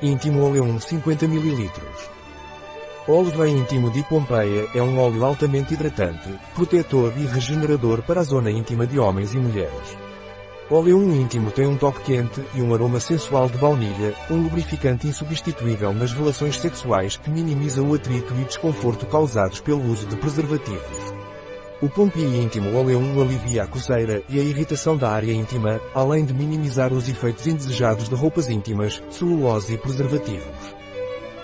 Íntimo Oleum 50 ml. Óleo íntimo de Pompeia é um óleo altamente hidratante, protetor e regenerador para a zona íntima de homens e mulheres. Oleum íntimo tem um toque quente e um aroma sensual de baunilha, um lubrificante insubstituível nas relações sexuais que minimiza o atrito e desconforto causados pelo uso de preservativos. O Pompi íntimo Oleum alivia a coceira e a irritação da área íntima, além de minimizar os efeitos indesejados de roupas íntimas, celulose e preservativos.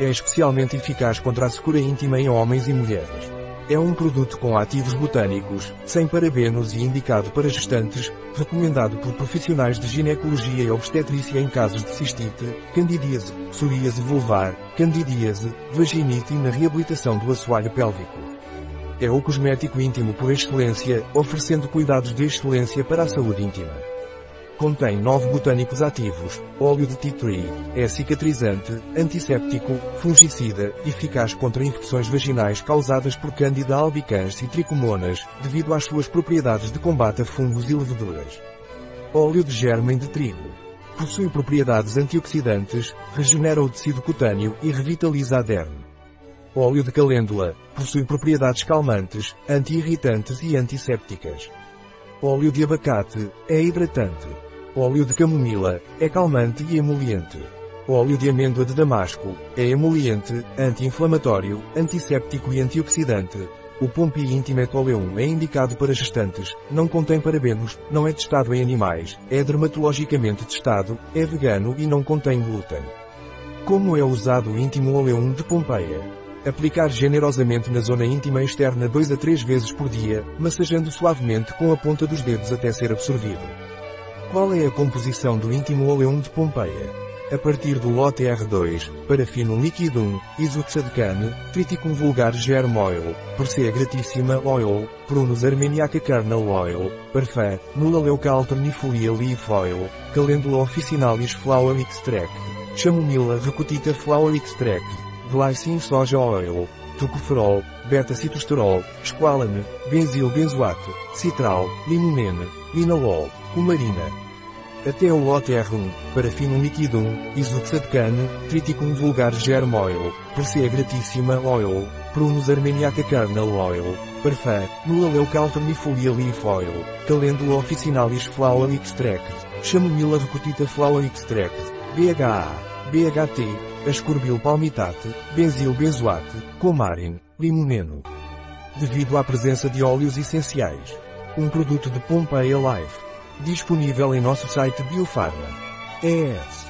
É especialmente eficaz contra a secura íntima em homens e mulheres. É um produto com ativos botânicos, sem parabenos e indicado para gestantes, recomendado por profissionais de ginecologia e obstetrícia em casos de cistite, candidíase, psoríase vulvar, candidíase, vaginite e na reabilitação do assoalho pélvico. É o cosmético íntimo por excelência, oferecendo cuidados de excelência para a saúde íntima. Contém 9 botânicos ativos, óleo de tea tree, é cicatrizante, antisséptico, fungicida, eficaz contra infecções vaginais causadas por Candida albicans e tricomonas, devido às suas propriedades de combate a fungos e leveduras. Óleo de germem de trigo. Possui propriedades antioxidantes, regenera o tecido cutâneo e revitaliza a derme. Óleo de calêndula. Possui propriedades calmantes, anti-irritantes e antissépticas. Óleo de abacate. É hidratante. Óleo de camomila. É calmante e emoliente. Óleo de amêndoa de damasco. É emoliente, anti-inflamatório, antisséptico e antioxidante. O Pompi Intimate Oleum é indicado para gestantes, não contém parabenos, não é testado em animais, é dermatologicamente testado, é vegano e não contém glúten. Como é usado o íntimo Oleum de Pompeia? Aplicar generosamente na zona íntima externa 2 a 3 vezes por dia, massageando suavemente com a ponta dos dedos até ser absorvido. Qual é a composição do íntimo oleum de Pompeia? A partir do lote R2, parafino liquidum, isoxadecane, triticum vulgar germ oil, persea gratíssima oil, prunus armeniaca kernel oil, parfum, nula alternifolia leaf oil, calendula officinalis flower extract, chamomila recutita flower extract, glycine soja oil, tocoferol, beta-citosterol, squalane, benzilbenzoato, citral, limonene, linalol, cumarina. Até o lote R1, parafino liquidum, isoxadecane, triticum vulgar germ oil, persea gratíssima oil, prunus armeniaca kernel oil, parfum, nula leucalternifolia leaf oil, calendula officinalis flower extract, chamomila recutita flower extract, BHA, BHT, ascorbil palmitate, benzil benzoate, comarin, limoneno. Devido à presença de óleos essenciais. Um produto de Pompeia Life. Disponível em nosso site Biofarma. ES.